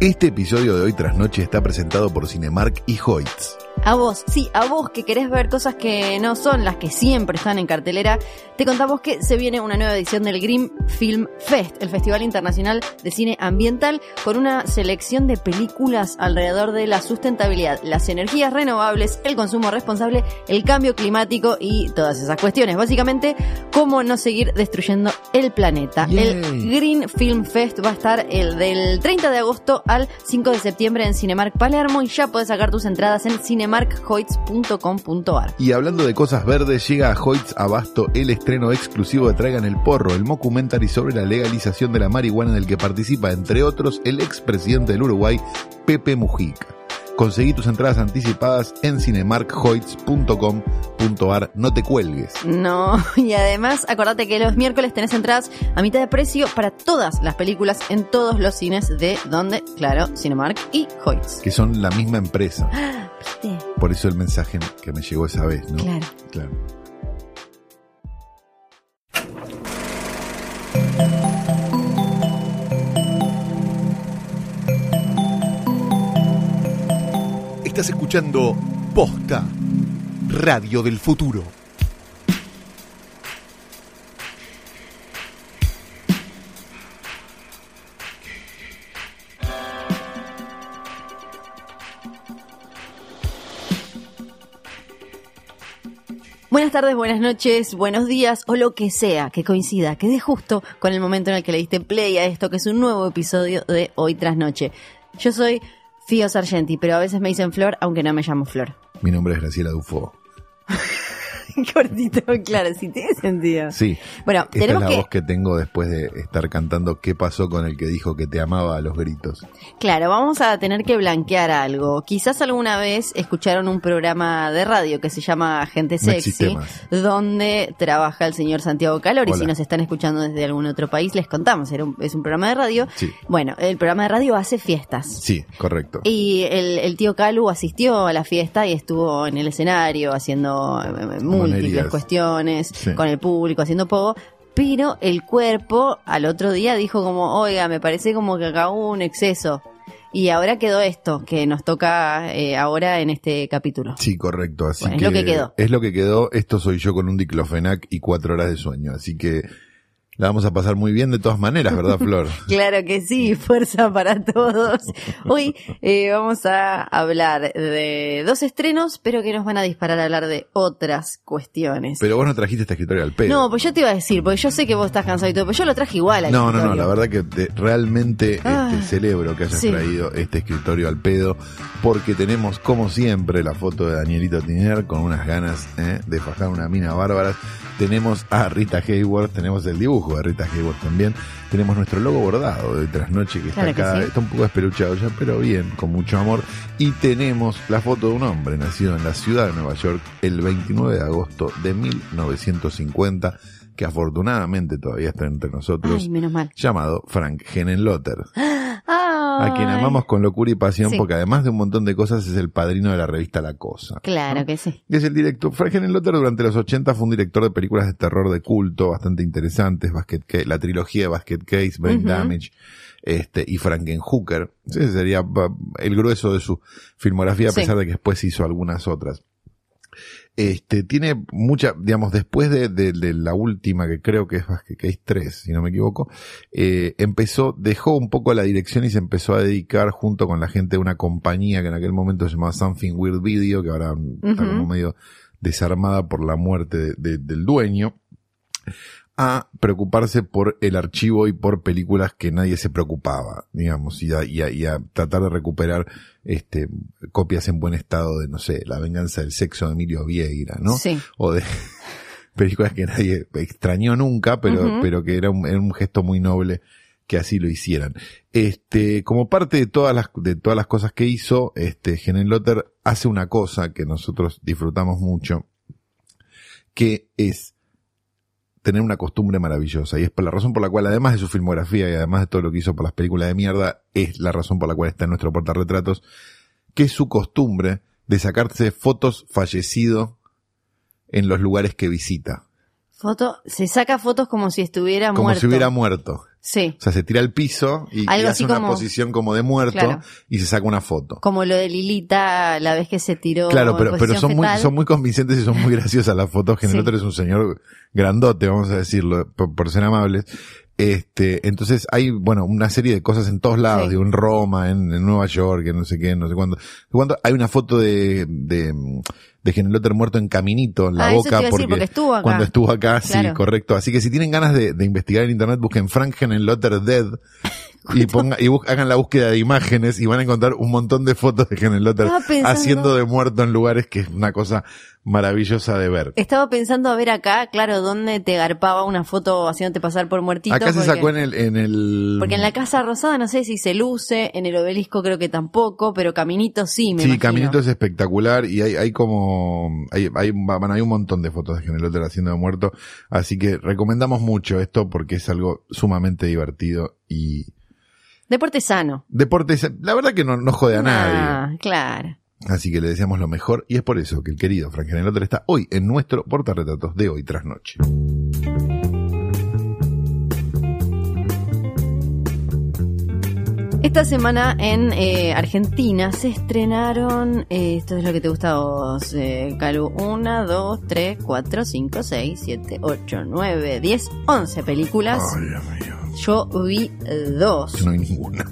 Este episodio de Hoy Tras Noche está presentado por Cinemark y Hoyts. A vos, sí, a vos que querés ver cosas que no son las que siempre están en cartelera, te contamos que se viene una nueva edición del Green Film Fest, el Festival Internacional de Cine Ambiental, con una selección de películas alrededor de la sustentabilidad, las energías renovables, el consumo responsable, el cambio climático y todas esas cuestiones. Básicamente, cómo no seguir destruyendo el planeta. El Green Film Fest va a estar el del 30 de agosto al 5 de septiembre en Cinemark Palermo y ya podés sacar tus entradas en cinemarkhoits.com.ar. Y hablando de cosas verdes, llega a Hoyts Abasto el estreno exclusivo de Traigan el Porro, el mockumentary sobre la legalización de la marihuana en el que participa, entre otros, el expresidente del Uruguay, Pepe Mujica. Conseguí tus entradas anticipadas en cinemarkhoits.com.ar. No te cuelgues. No, y además acordate que los miércoles tenés entradas a mitad de precio para todas las películas en todos los cines de donde, claro, Cinemark y Hoyts. Que son la misma empresa. ¿Viste? Por eso el mensaje que me llegó esa vez, ¿no? Claro. Claro. Estás escuchando Posta, Radio del Futuro. Buenas tardes, buenas noches, buenos días o lo que sea que coincida, que dé justo con el momento en el que le diste play a esto, que es un nuevo episodio de Hoy tras Noche. Yo soy Fío Sargenti, pero a veces me dicen Flor, aunque no me llamo Flor. Mi nombre es Graciela Dufo. Cortito, claro, sí tiene sentido. Sí. Bueno, Esta es tenemos la que... voz que tengo después de estar cantando ¿Qué pasó con el que dijo que te amaba a los gritos? Claro, vamos a tener que blanquear algo. Quizás alguna vez escucharon un programa de radio que se llama Gente Sexy, donde trabaja el señor Santiago Calori. Si nos están escuchando desde algún otro país, les contamos. Era un- es un programa de radio. Sí. Bueno, el programa de radio hace fiestas. Sí, correcto. Y el, el tío Calu asistió a la fiesta y estuvo en el escenario haciendo eh, múltiples cuestiones Sí. con el público, haciendo poco. Pero el cuerpo al otro día dijo como, oiga, me parece como que acá hubo un exceso. Y ahora quedó esto, que nos toca eh, ahora en este capítulo. Sí, correcto. Así Bueno, es lo que quedó. Es lo que quedó. Esto soy yo con un diclofenac y cuatro horas de sueño. Así que la vamos a pasar muy bien de todas maneras, ¿verdad, Flor? Claro que sí, fuerza para todos. Hoy eh, vamos a hablar de dos estrenos, pero que nos van a disparar a hablar de otras cuestiones. Pero vos no trajiste esta escritorio al pedo. No, pues yo te iba a decir, porque yo sé que vos estás cansado y todo, pero yo lo traje igual. al No, no, no, la verdad que te- realmente Ah, este, celebro que hayas sí. traído este escritorio al pedo, porque tenemos, como siempre, la foto de Danielito Tiner con unas ganas eh, de fajar una mina bárbara. Tenemos a Rita Hayworth, tenemos el dibujo de Rita Hayworth también, tenemos nuestro logo bordado de Trasnoche que está Claro que acá, sí. está un poco despeluchado ya, pero bien, con mucho amor. Y tenemos la foto de un hombre nacido en la ciudad de Nueva York el 29 de agosto de 1950, que afortunadamente todavía está entre nosotros Ay, menos mal. llamado Frank Henenlotter, a quien amamos con locura y pasión Sí. porque además de un montón de cosas es el padrino de la revista La Cosa. Claro que sí. Y es el director, Frank Henenlotter durante los 80 fue un director de películas de terror de culto bastante interesantes, Basket Ca- la trilogía de Basket Case, Brain. Damage, este, y Frankenhooker. Ese sería el grueso de su filmografía, a Sí. pesar de que después hizo algunas otras. Este, tiene mucha, digamos, después de, de- de la última, que creo que es Basket Case 3, si no me equivoco, eh, empezó, dejó un poco la dirección y se empezó a dedicar junto con la gente de una compañía que en aquel momento se llamaba Something Weird Video, que ahora está como medio desarmada por la muerte de- de- del dueño, a preocuparse por el archivo y por películas que nadie se preocupaba, digamos, y a, y a- y a tratar de recuperar este copias en buen estado de, no sé, La venganza del sexo de Emilio Vieira, ¿no? Sí. o de películas que nadie extrañó nunca, pero, pero que era un, era un gesto muy noble que así lo hicieran. Este, como parte de todas las, de todas las cosas que hizo, este, Lotter hace una cosa que nosotros disfrutamos mucho, que es tener una costumbre maravillosa. Y es por la razón por la cual, además de su filmografía y además de todo lo que hizo por las películas de mierda, es la razón por la cual está en nuestro portarretratos, que es su costumbre de sacarse fotos fallecido en los lugares que visita. Foto, se saca fotos como si estuviera Como muerto. si hubiera muerto. Sí. O sea, se tira al piso y, y hace una como- posición como de muerto Claro. y se saca una foto. Como lo de Lilita la vez que se tiró. Claro, pero, pero son muy, son muy convincentes y son muy graciosas las fotos. Sí. Genelotter es un señor grandote, vamos a decirlo, por, por ser amables. Este, entonces hay, bueno, una serie de cosas en todos lados, Sí. digo, en Roma, en, en Nueva York, en no sé qué, no sé cuándo. cuándo. Hay una foto de, de, de Genelotter muerto en caminito, en la Ah, boca, decir, porque estuvo acá. cuando estuvo acá, sí, correcto. Así que si tienen ganas de, de investigar en internet, busquen Frank Genelotter Dead y ponga, y bus- hagan la búsqueda de imágenes y van a encontrar un montón de fotos de Genelotter haciendo de muerto en lugares que es una cosa maravillosa de ver. Estaba pensando a ver acá, claro, dónde te garpaba una foto haciéndote pasar por muertito. Acá se sacó en el, en el, Porque en la Casa Rosada no sé si se luce, en el obelisco creo que tampoco, pero Caminito sí, me Sí, imagino. Caminito es espectacular y hay, hay como, hay, hay, bueno, hay un montón de fotos de Genelotter haciendo de muerto, así que recomendamos mucho esto porque es algo sumamente divertido y Deporte sano. deporte, la verdad que no, no jode a nadie. Ah, claro. Así que le deseamos lo mejor y es por eso que el querido Frank Genelotter está hoy en nuestro portarretratos de hoy tras noche. Esta semana en eh, Argentina se estrenaron, eh, esto es lo que te gusta a vos, eh, Calu, 1, 2, 3, 4, 5, 6, 7, 8, 9, 10, 11 películas. Ay, Dios mío. Yo vi dos. Yo no hay ninguna.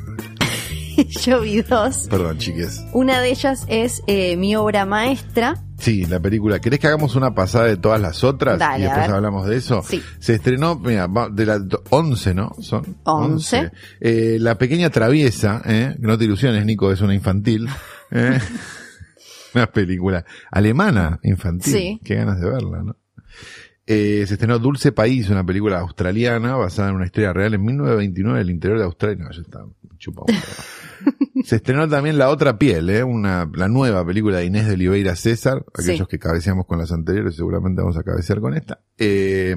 Yo vi dos. Perdón, chiques. Una de ellas es eh, mi obra maestra. Sí, la película. ¿Querés que hagamos una pasada de todas las otras? Dale, y después hablamos de eso. Sí. Se estrenó, mira, de las 11, ¿no? Son Once. Eh, la pequeña traviesa, ¿eh? No te ilusiones, Nico, es una infantil. ¿eh? una película alemana infantil. Sí. Qué ganas de verla, ¿no? Eh, se estrenó Dulce País, una película australiana basada en una historia real en 1929 del interior de Australia. No, ya está, chupa un huevo. Se estrenó también La Otra Piel, ¿eh? una, la nueva película de Inés de Oliveira César. Aquellos Sí. que cabeceamos con las anteriores, seguramente vamos a cabecear con esta. Eh,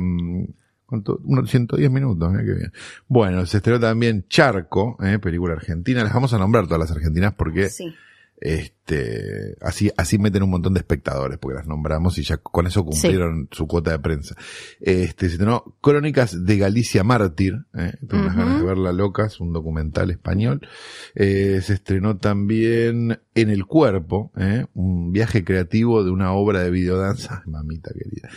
¿cuánto? Unos 110 minutos, ¿eh? Qué bien. Bueno, se estrenó también Charco, ¿eh? película argentina. Las vamos a nombrar todas las argentinas porque Sí. Este, así, así meten un montón de espectadores, porque las nombramos y ya con eso cumplieron su cuota de prensa. Este, se estrenó Crónicas de Galicia Mártir, eh, tengo unas Ujú. ganas de verla locas, un documental español. Eh, se estrenó también En el Cuerpo, eh, un viaje creativo de una obra de videodanza, mamita querida.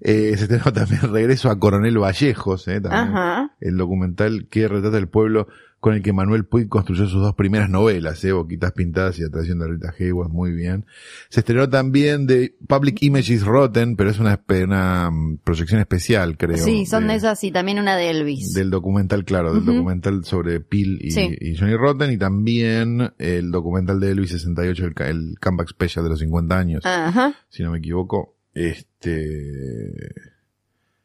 Eh, se estrenó también Regreso a Coronel Vallejos, eh, también Ajá. el documental que retrata el pueblo con el que Manuel Puig construyó sus dos primeras novelas, ¿eh? Boquitas Pintadas y La traición de Rita Hayworth, muy bien. Se estrenó también de Public Image is Rotten, pero es una, una mm, proyección especial, creo. Sí, son de- de esas y también una de Elvis. Del documental, claro, del documental sobre Peel y, Sí. y Johnny Rotten, y también el documental de Elvis 68, el, el comeback special de los 50 años, Ajá. si no me equivoco. Este...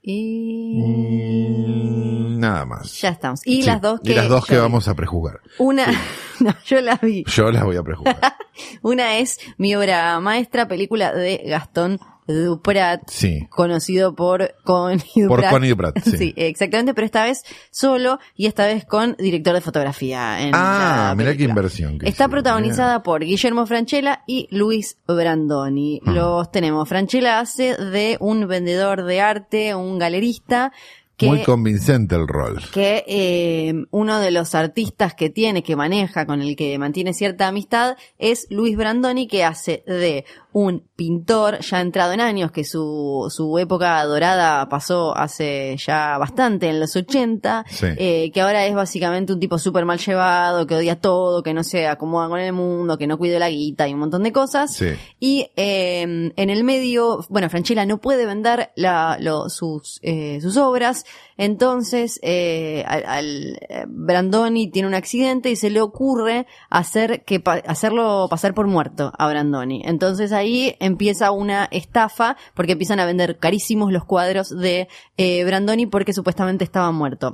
Y... mm, Nada más. Ya estamos. Y Sí, las dos que... y las dos que vi. vamos a prejuzgar. Una... no, yo la vi. Yo las voy a prejuzgar. Una es mi obra maestra, película de Gastón Duprat, Sí. conocido por Connie Duprat. Por Connie Duprat, sí. exactamente, pero esta vez solo y esta vez con director de fotografía. En Ah, mirá qué inversión. que Está protagonizada por Guillermo Franchella y Luis Brandoni. Ah. Los tenemos. Franchella hace de un vendedor de arte, un galerista, que, Muy convincente el rol. que eh, uno de los artistas que tiene, que maneja, con el que mantiene cierta amistad, es Luis Brandoni, que hace de un pintor ya entrado en años, que su, su época dorada pasó hace ya bastante, en los 80, Sí. eh, que ahora es básicamente un tipo súper mal llevado, que odia todo, que no se acomoda con el mundo, que no cuida la guita y un montón de cosas. Sí. Y eh, en el medio, bueno, Franchella no puede vender la, lo- sus, eh, sus obras, entonces eh, al, al- eh, Brandoni tiene un accidente y se le ocurre hacer que hacerlo pasar por muerto a Brandoni. Entonces ahí empieza una estafa porque empiezan a vender carísimos los cuadros de eh, Brandoni porque supuestamente estaba muerto.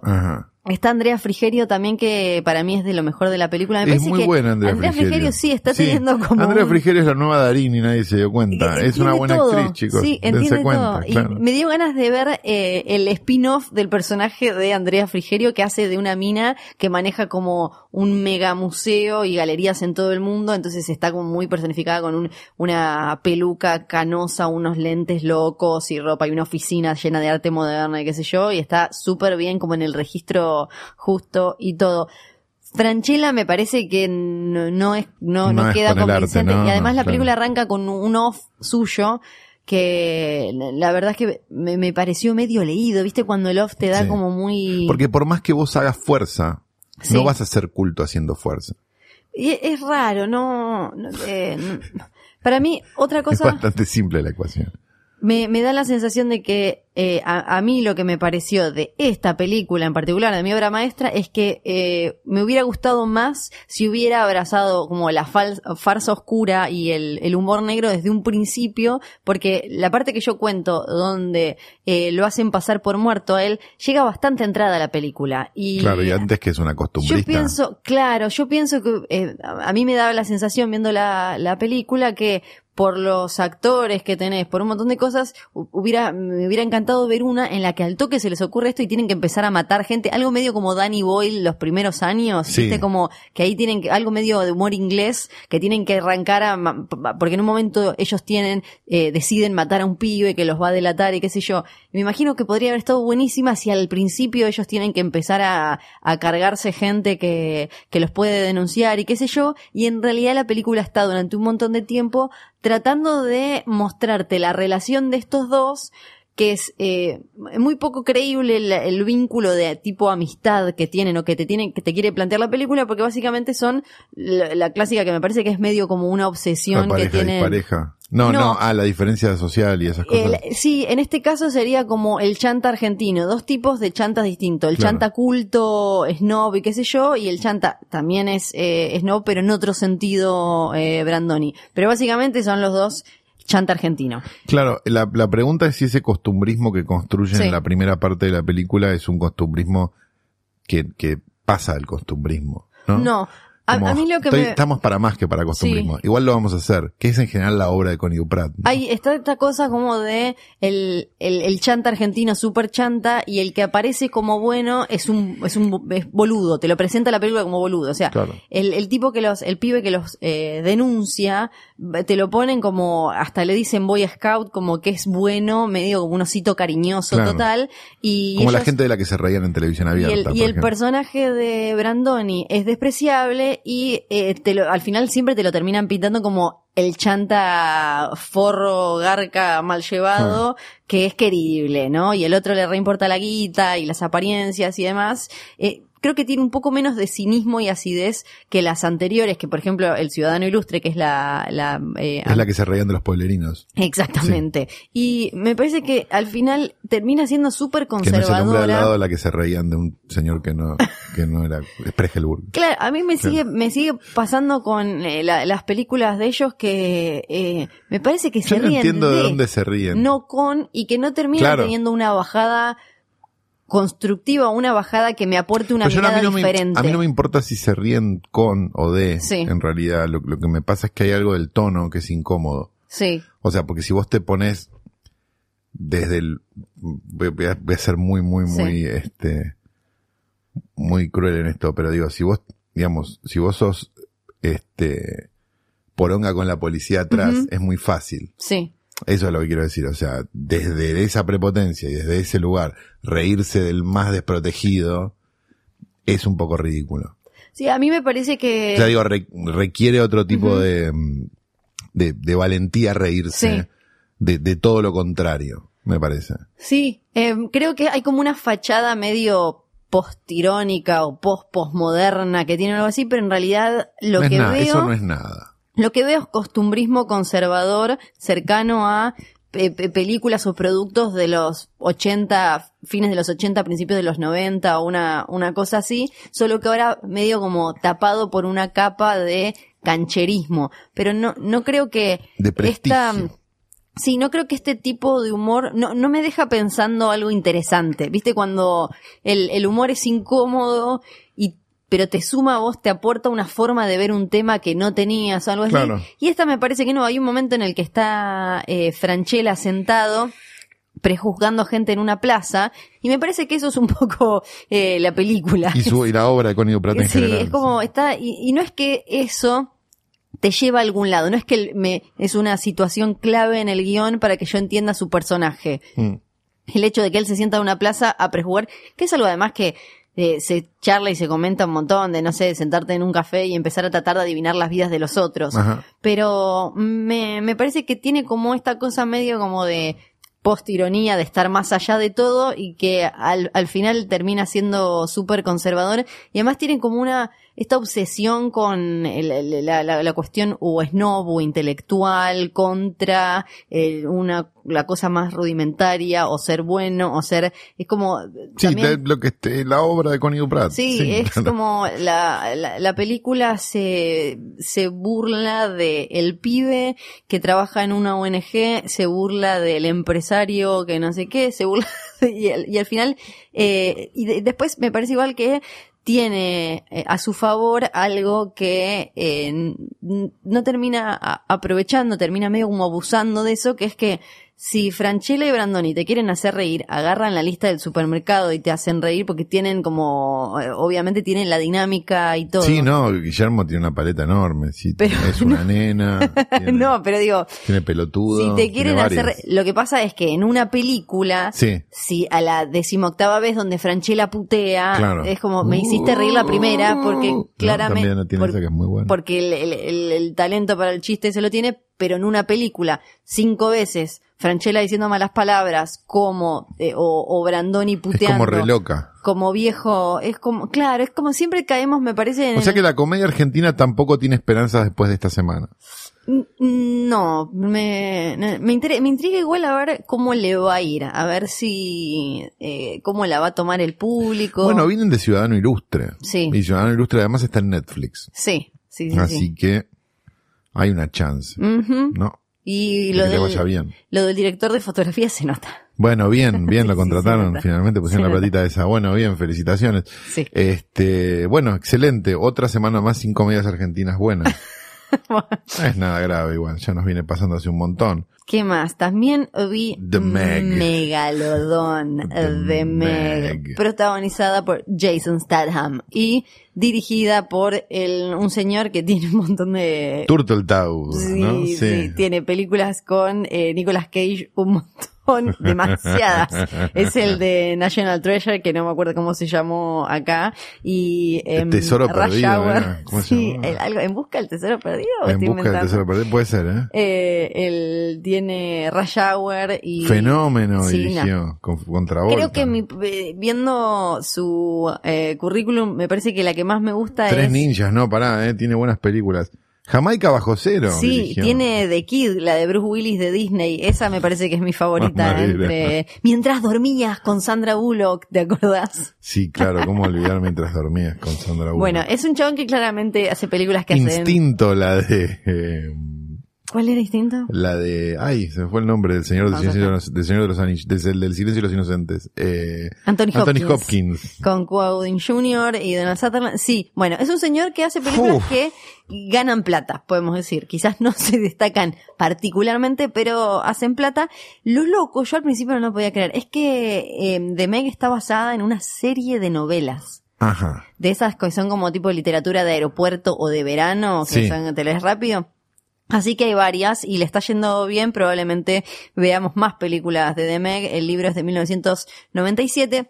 Está Andrea Frigerio también, que para mí es de lo mejor de la película. Me Es parece muy que buena Andrea, Frigerio. sí está teniendo como. Andrea un- Frigerio es la nueva Darín y nadie se dio cuenta. Es una buena todo. actriz, chicos. Sí, entiende cuenta, todo. claro. Y me dio ganas de ver eh, el spin-off del personaje de Andrea Frigerio que hace de una mina que maneja como un mega museo y galerías en todo el mundo. Entonces está como muy personificada con un, una peluca canosa, unos lentes locos y ropa y una oficina llena de arte moderna y qué sé yo. Y está súper bien como en el registro justo y todo. Franchella me parece que no, es, no, No no es queda con el arte, convincente. no, y además la claro. película arranca con un off suyo que la verdad es que me, me pareció medio leído, ¿viste? Cuando el off te da Sí. como muy... Porque por más que vos hagas fuerza, Sí. no vas a ser culto haciendo fuerza. Y es raro, no... no, eh, no. Para mí, otra Es cosa... bastante simple la ecuación. Me, me da la sensación de que eh, a, a mí lo que me pareció de esta película en particular, de mi obra maestra, es que eh, me hubiera gustado más si hubiera abrazado como la fal- farsa oscura y el, el humor negro desde un principio, porque la parte que yo cuento donde eh, lo hacen pasar por muerto a él, llega bastante entrada a la película. Y Claro, y antes que es una yo costumbrista. pienso, claro, yo pienso que a mí me daba la sensación viendo la, la película que por los actores que tenés, por un montón de cosas, hubiera, me hubiera encantado ver una en la que al toque se les ocurre esto y tienen que empezar a matar gente, algo medio como Danny Boyle los primeros años, Sí. viste como que ahí tienen que, algo medio de humor inglés, que tienen que arrancar a, porque en un momento ellos tienen, eh, deciden matar a un pibe que los va a delatar y qué sé yo. Me imagino que podría haber estado buenísima si al principio ellos tienen que empezar a, a cargarse gente que, que los puede denunciar y qué sé yo, y en realidad la película está durante un montón de tiempo tratando de mostrarte la relación de estos dos que es eh, muy poco creíble el, el vínculo de tipo amistad que tienen o que te tienen que te quiere plantear la película porque básicamente son la, la clásica que me parece que es medio como una La obsesión que pareja tienen dispareja. No, no, No. ah, la diferencia social y esas cosas. el- sí, en este caso sería como el chanta argentino, dos tipos de chantas distintos, el Claro. chanta culto, snob y qué sé yo, y el chanta también es eh, snob, pero en otro sentido eh, Brandoni. Pero básicamente son los dos chanta argentino. Claro, la, la pregunta es si ese costumbrismo que construyen Sí. en la primera parte de la película es un costumbrismo que, que pasa al costumbrismo. No, No, Como, a mí lo que estoy- me... Estamos para más que para costumbrismo. Igual lo vamos a hacer, que es en general la obra de Connie Duprat. ¿no? Hay, está esta cosa como de el, el, el chanta argentino super chanta y el que aparece como bueno es un, es un es boludo, te lo presenta la película como boludo. O sea, Claro. el, el tipo que los, el pibe que los eh, denuncia, te lo ponen como, hasta le dicen Boy Scout, como que es bueno, medio como un osito cariñoso Claro. total. Y Como la gente de la que se reían en televisión y abierta. el, por y el personaje de Brandoni es despreciable y eh, te lo- al final siempre te lo terminan pintando como el chanta forro, garca, mal llevado, que es querible, ¿no? Y el otro le reimporta la guita y las apariencias y demás. Eh, creo que tiene un poco menos de cinismo y acidez que las anteriores, que por ejemplo El Ciudadano Ilustre, que es la... la eh, Es la que se reían de los pueblerinos. Exactamente. Y me parece que al final termina siendo súper Que no hombre al conservadora. lado de la que se reían de un señor que no, que no era Spregelburg. Claro, a mí me Claro. sigue, me sigue pasando con eh, la- las películas de ellos que eh, me parece que se Yo no ríen entiendo de de, dónde se ríen. no con, y que no terminan Claro. teniendo una bajada constructiva, una bajada que me aporte una Pues no- mirada me, diferente. a mí no me importa si se ríen con o de. Sí. En realidad, lo, lo que me pasa es que hay algo del tono que es incómodo. Sí, O sea, porque si vos te pones desde el... Voy, a, voy a ser muy, muy, Sí. muy, este... Muy cruel en esto, pero digo, si vos, digamos, si vos sos, este... Poronga con la policía atrás, es muy fácil. sí. Eso es lo que quiero decir. O sea, desde esa prepotencia y desde ese lugar, reírse del más desprotegido es un poco ridículo. Sí, a mí me parece que... O sea, digo, re- requiere otro tipo de, mm, de, de valentía reírse Sí. de, de todo lo contrario, me parece. Sí, eh, creo que hay como una fachada medio postirónica o post-postmoderna que tiene algo así, pero en realidad lo No que nada, veo... eso no es nada. Lo que veo es costumbrismo conservador cercano a pe- pe- películas o productos de los 80, fines de los 80, principios de los 90 o una, una cosa así, solo que ahora medio como tapado por una capa de cancherismo. Pero no, no creo que De esta, Sí, no creo que este tipo de humor no, no me deja pensando algo interesante. ¿Viste? Cuando el, el humor es incómodo y pero te suma a vos, te aporta una forma de ver un tema que no tenías o algo así. Claro. Y esta me parece que no. Hay un momento en el que está eh, Franchella sentado prejuzgando gente en una plaza y me parece que eso es un poco eh, la película. Y, su, y la obra de Connie Duprat en Sí, general. es como está, y, y no es que eso te lleva a algún lado, no es que me, es una situación clave en el guion para que yo entienda su personaje. Mm. El hecho de que él se sienta en una plaza a prejugar, que es algo además que eh, se charla y se comenta un montón de, no sé, sentarte en un café y empezar a tratar de adivinar las vidas de los otros. Ajá. Pero me, me parece que tiene como esta cosa medio como de post-ironía, de estar más allá de todo y que al, al final termina siendo súper conservador. Y además tienen como una, esta obsesión con el- el- la, la- la cuestión o snob o intelectual contra eh, una, la cosa más rudimentaria o ser bueno o ser, es como, Sí, también- lo que este, la obra de Connie Pratt. Sí, es claro. como la, la, la película se, se burla de el pibe que trabaja en una ONG, se burla del empresario que no sé qué, se burla y, al- y al final, eh, y de- después me parece igual que tiene eh, a su favor algo que eh, no termina aprovechando, termina medio como abusando de eso, que es que si Franchella y Brandoni te quieren hacer reír, agarran la lista del supermercado y te hacen reír porque tienen como, eh, obviamente tienen la dinámica y todo. Sí, no, Guillermo tiene una paleta enorme. Sí, Pero es una nena. Tiene, no, pero digo, tiene pelotudo. si te quieren hacer, lo que pasa es que en una película, Sí. si a la decimoctava vez donde Franchella putea, Claro. es como, me hiciste reír la primera porque No, claramente, también tiene por- esa que es muy buena. porque el, el- el- el talento para el chiste se lo tiene, pero en una película, cinco veces, Franchella diciendo malas palabras, como, eh, o, o Brandoni es puteando. como re loca. como viejo, es como, claro, es como siempre caemos, me parece, en O sea el- que la comedia argentina tampoco tiene esperanzas después de esta semana. No, me, me, me intriga igual a ver cómo le va a ir, a ver si, eh, cómo la va a tomar el público. Bueno, vienen de Ciudadano Ilustre. Sí. Y Ciudadano Ilustre además está en Netflix. Sí, sí, sí. Así sí. que hay una chance. ¿No? Y lo del, bien. lo del director de fotografía se nota. Bueno, bien, bien, lo contrataron. Finalmente pusieron la platita esa. Bueno, bien, felicitaciones. Sí. Este, bueno, excelente. Otra semana más sin comedias argentinas buenas. No es nada grave igual, ya nos viene pasando hace un montón. ¿Qué más? También vi The Meg. Megalodón The de Meg, Meg. protagonizada por Jason Statham y dirigida por el, un señor que tiene un montón de Turtle Town, Sí, ¿no? sí, tiene películas con eh, Nicolas Cage un montón, demasiadas. es el de National Treasure, que no me acuerdo cómo se llamó acá, y em, tesoro perdido. ¿era? ¿Cómo se Sí, llamaba? el- algo, ¿En busca del tesoro perdido? En busca del tesoro perdido, puede ser, ¿eh? Eh, él tiene Rush Hour y... Fenómeno Sí, dirigió con, contra Creo que mi- eh, viendo su eh, currículum, me parece que la que más me gusta Tres es... ninjas, no, pará, eh, tiene buenas películas. Jamaica bajo cero. Sí, dirigió. tiene The Kid, la de Bruce Willis de Disney. Esa me parece que es mi favorita. Entre Mientras dormías con Sandra Bullock, ¿te acordás? Sí, claro, cómo olvidar mientras dormías con Sandra Bullock. Bueno, es un chabón que claramente hace películas que hacen. Instinto, la de. eh, ¿Cuál era distinto? la de. Ay, se me fue el nombre del Señor, del Ah, Silencio, los, del Señor de los Anillos. Del, del Silencio de los Inocentes. Eh, Anthony Hopkins. Hopkins. Con Quaudin Jr. y Donald Sutherland. Sí, bueno, es un señor que hace películas Uf. que ganan plata, podemos decir. Quizás no se destacan particularmente, pero hacen plata. Lo loco, yo al principio no lo podía creer, es que eh, The Meg está basada en una serie de novelas. Ajá. de esas que son como tipo de literatura de aeropuerto o de verano, que Sí. son te lees rápido. Así que hay varias y le está yendo bien, probablemente veamos más películas de The Meg. El libro es de 1997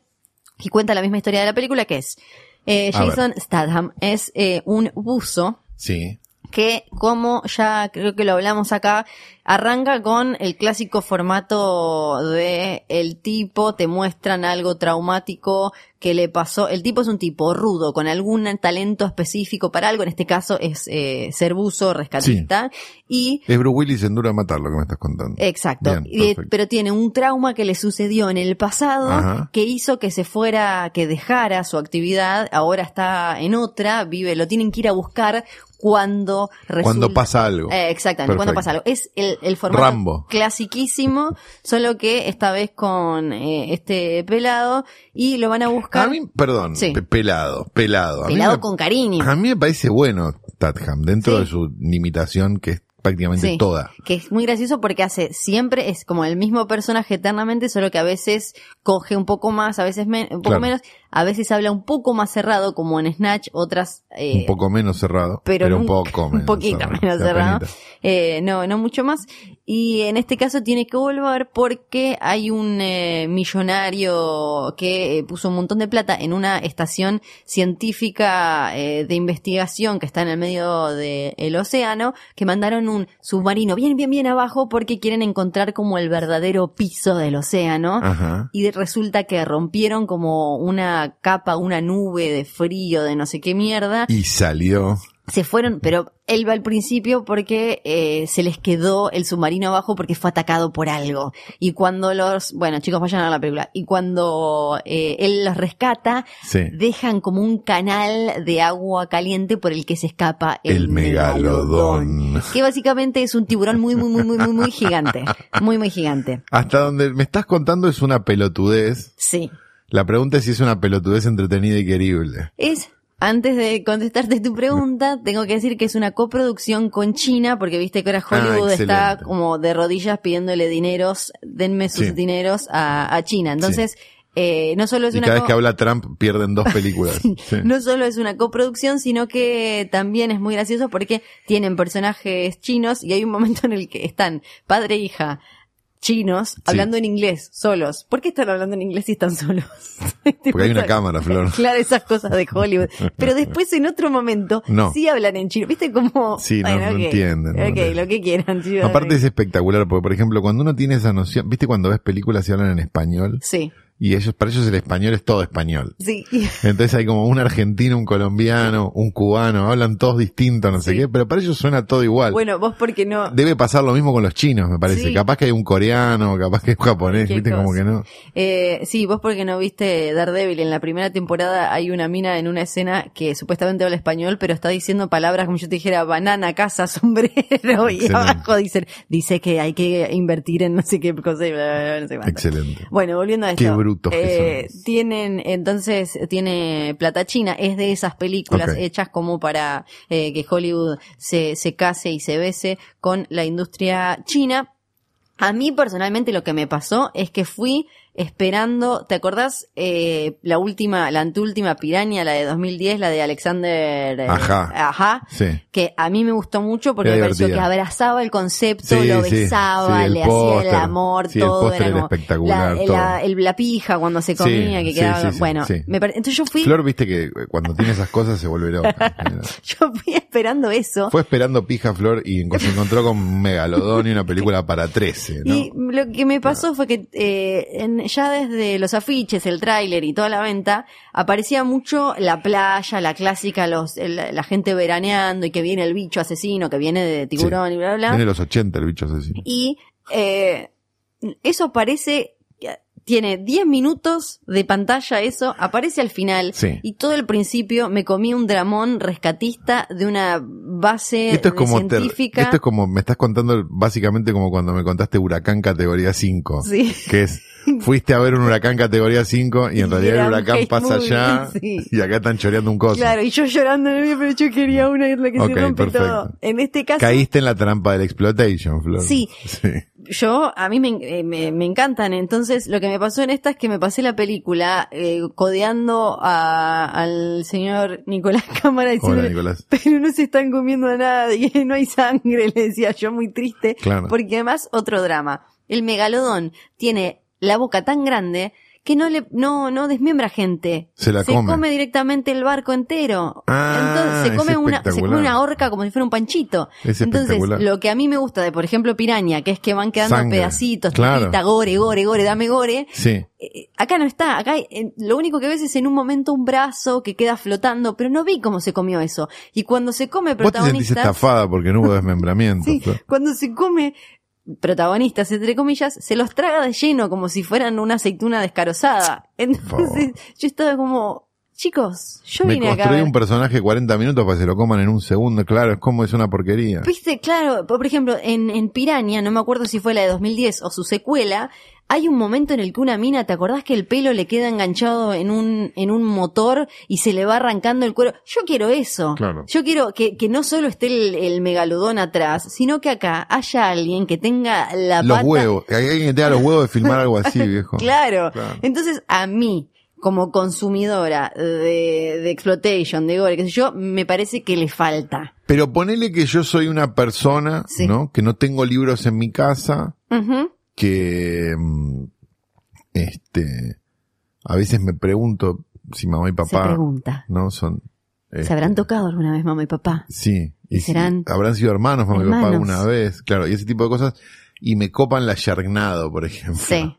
y cuenta la misma historia de la película que es eh, A ver. Jason Statham es eh, un buzo Sí. que como ya creo que lo hablamos acá, arranca con el clásico formato de el tipo, te muestran algo traumático que le pasó. El tipo es un tipo rudo, con algún talento específico para algo, en este caso es eh, ser buzo, rescatista, y Es Bruce Willis en Duro a Matar lo que me estás contando. Exacto, Bien, Y- perfecto. pero tiene un trauma que le sucedió en el pasado Ajá. que hizo que se fuera, que dejara su actividad, ahora está en otra, vive, lo tienen que ir a buscar cuando Cuando resulta- pasa algo. Eh, exactamente, cuando pasa algo. Es el, el formato Rambo. clasiquísimo, solo que esta vez con eh, este pelado y lo van a buscar A mí, perdón, Sí. pelado, pelado. A mí pelado me- con cariño. A mí me parece bueno Tatham, dentro Sí. de su limitación que es prácticamente Sí. toda. Que es muy gracioso porque hace siempre, es como el mismo personaje eternamente, solo que a veces coge un poco más, a veces un poco Claro. menos, a veces habla un poco más cerrado, como en Snatch, otras... eh, un poco menos cerrado, pero, pero, un poco menos un poquito cerrado, menos cerrado. Eh, no, no mucho más. Y en este caso tiene que volver porque hay un eh, millonario que eh, puso un montón de plata en una estación científica eh, de investigación que está en el medio del océano, que mandaron un submarino bien, bien, bien abajo porque quieren encontrar como el verdadero piso del océano. Ajá. Y de- resulta que rompieron como una capa, una nube de frío, de no sé qué mierda. Y salió. Se fueron, pero él va al principio porque eh, se les quedó el submarino abajo porque fue atacado por algo. Y cuando los, bueno chicos vayan a ver la película, y cuando eh, él los rescata, Sí. dejan como un canal de agua caliente por el que se escapa el, El megalodón. Que básicamente es un tiburón muy, muy, muy, muy, muy, muy gigante. Muy, muy gigante. Hasta donde me estás contando es una pelotudez. Sí. La pregunta es si es una pelotudez entretenida y querible. Es, antes de contestarte tu pregunta, tengo que decir que es una coproducción con China, porque viste que ahora Hollywood Ah, está excelente. como de rodillas pidiéndole dineros, denme sus Sí. dineros a, a China. Entonces, eh, no solo es Y una cada vez que habla Trump pierden dos películas. Sí. no solo es una coproducción, sino que también es muy gracioso porque tienen personajes chinos y hay un momento en el que están padre e hija chinos hablando en inglés, solos. ¿Por qué están hablando en inglés si están solos? Porque hay una cámara, Flor. Claro, esas cosas de Hollywood. Pero después en otro momento No. sí hablan en chino. ¿Viste cómo? Sí, no- no ok. entienden, no Ok, entienden. lo que quieran. Aparte es espectacular, porque por ejemplo, cuando uno tiene esa noción, ¿viste cuando ves películas y hablan en español? Sí, Y ellos, para ellos el español es todo español. sí. Entonces hay como un argentino, un colombiano, un cubano, hablan todos distintos, no sé qué, pero para ellos suena todo igual. Bueno, vos porque no... Debe pasar lo mismo con los chinos, me parece. Sí. Capaz que hay un coreano, capaz que hay un japonés, viste, como que no. Eh, sí, vos porque no viste Daredevil. En la primera temporada hay una mina en una escena que supuestamente habla español, pero está diciendo palabras como yo te dijera banana, casa, sombrero. Y Excelente. abajo dicen, dice que hay que invertir en no sé qué cosa y bla, bla, bla, no sé. Excelente. Bueno, volviendo a esto. Qué brutos que eh, Tienen, entonces, tiene plata china. Es de esas películas hechas como para eh, que Hollywood se, se case y se bese con la industria china. A mí personalmente lo que me pasó es que fui esperando, ¿te acordás? Eh, la última, la anteúltima piraña, la de 2010, la de Alexander. eh, Ajá. Ajá. Sí. Que a mí me gustó mucho porque me pareció que abrazaba el concepto, Sí, lo besaba, sí, el le hacía el amor, el todo. póster era como espectacular, La, todo. la- el- la pija cuando se comía, que quedaba. bueno, sí. me pare- entonces yo fui, Flor, viste que eh, cuando tiene esas cosas se vuelve loca. yo fui esperando eso. Fue esperando pija Flor y se encontró con megalodón y una película para 13, ¿no? Y lo que me pasó fue que eh, en- ya desde los afiches, el tráiler y toda la venta, aparecía mucho la playa, la clásica, los, el- la gente veraneando y que viene el bicho asesino, que viene de tiburón y bla, bla, bla. Tiene los 80 el bicho así. Y eh, eso aparece, tiene 10 minutos de pantalla eso, aparece al final. Sí. Y todo el principio me comí un dramón rescatista de una base Esto es como científica. esto es como me estás contando básicamente como cuando me contaste huracán categoría 5, Sí. que es fuiste a ver un huracán categoría 5 y en Y realidad el huracán pasa movie, allá sí. y acá están choreando un coso. Claro, y yo llorando en el pero yo quería una y es la que se rompe perfecto. todo. En este caso, Caíste en la trampa del exploitation, Flor. Sí. Sí. Yo, a mí me, eh, me, me encantan. Entonces, lo que me pasó en esta es que me pasé la película eh, codeando a- al señor Nicolás Cámara diciendo, Hola, Nicolás. pero no se están comiendo a nadie, no hay sangre, le decía yo muy triste. Claro. Porque además, otro drama. El megalodón tiene la boca tan grande que no le, no, no desmiembra gente. Se la come. directamente el barco entero. Ah, Entonces, se come una, se come una horca como si fuera un panchito. Es Entonces, lo que a mí me gusta de, por ejemplo, Piraña, que es que van quedando Sangre, pedacitos, claro. gore, gore, gore, dame gore. Sí. Eh, acá no está, acá eh, lo único que ves es en un momento un brazo que queda flotando, pero no vi cómo se comió eso. Y cuando se come Vos te sentís estafada porque no hubo desmembramiento. sí, cuando se come protagonistas, entre comillas, se los traga de lleno como si fueran una aceituna descarozada. Entonces, yo estaba como, chicos, yo Me vine acá. a construí un personaje 40 minutos para que se lo coman en un segundo. Claro, es como es una porquería. Viste, claro, por ejemplo, en, en Piranha, no me acuerdo si fue la de 2010 o su secuela, hay un momento en el que una mina, ¿te acordás que el pelo le queda enganchado en un, en un motor y se le va arrancando el cuero? Yo quiero eso. Claro. Yo quiero que, que no solo esté el, el megalodón atrás, sino que acá haya alguien que tenga la Los pata. huevos. Hay alguien que tenga los huevos de filmar algo así, viejo. Claro. Claro. Entonces, a mí, como consumidora de, de exploitation, de gore, qué sé yo, me parece que le falta. Pero ponele que yo soy una persona, Sí. ¿no? Que no tengo libros en mi casa, Ujú. Que, mm, este, a veces me pregunto si mamá y Se papá, pregunta. ¿no? Son, ¿Se este, habrán tocado alguna vez mamá y papá? Sí. ¿Y si serán habrán sido hermanos, mamá y papá alguna vez, claro, y ese tipo de cosas. Y me copan la Yarnado, por ejemplo. Sí.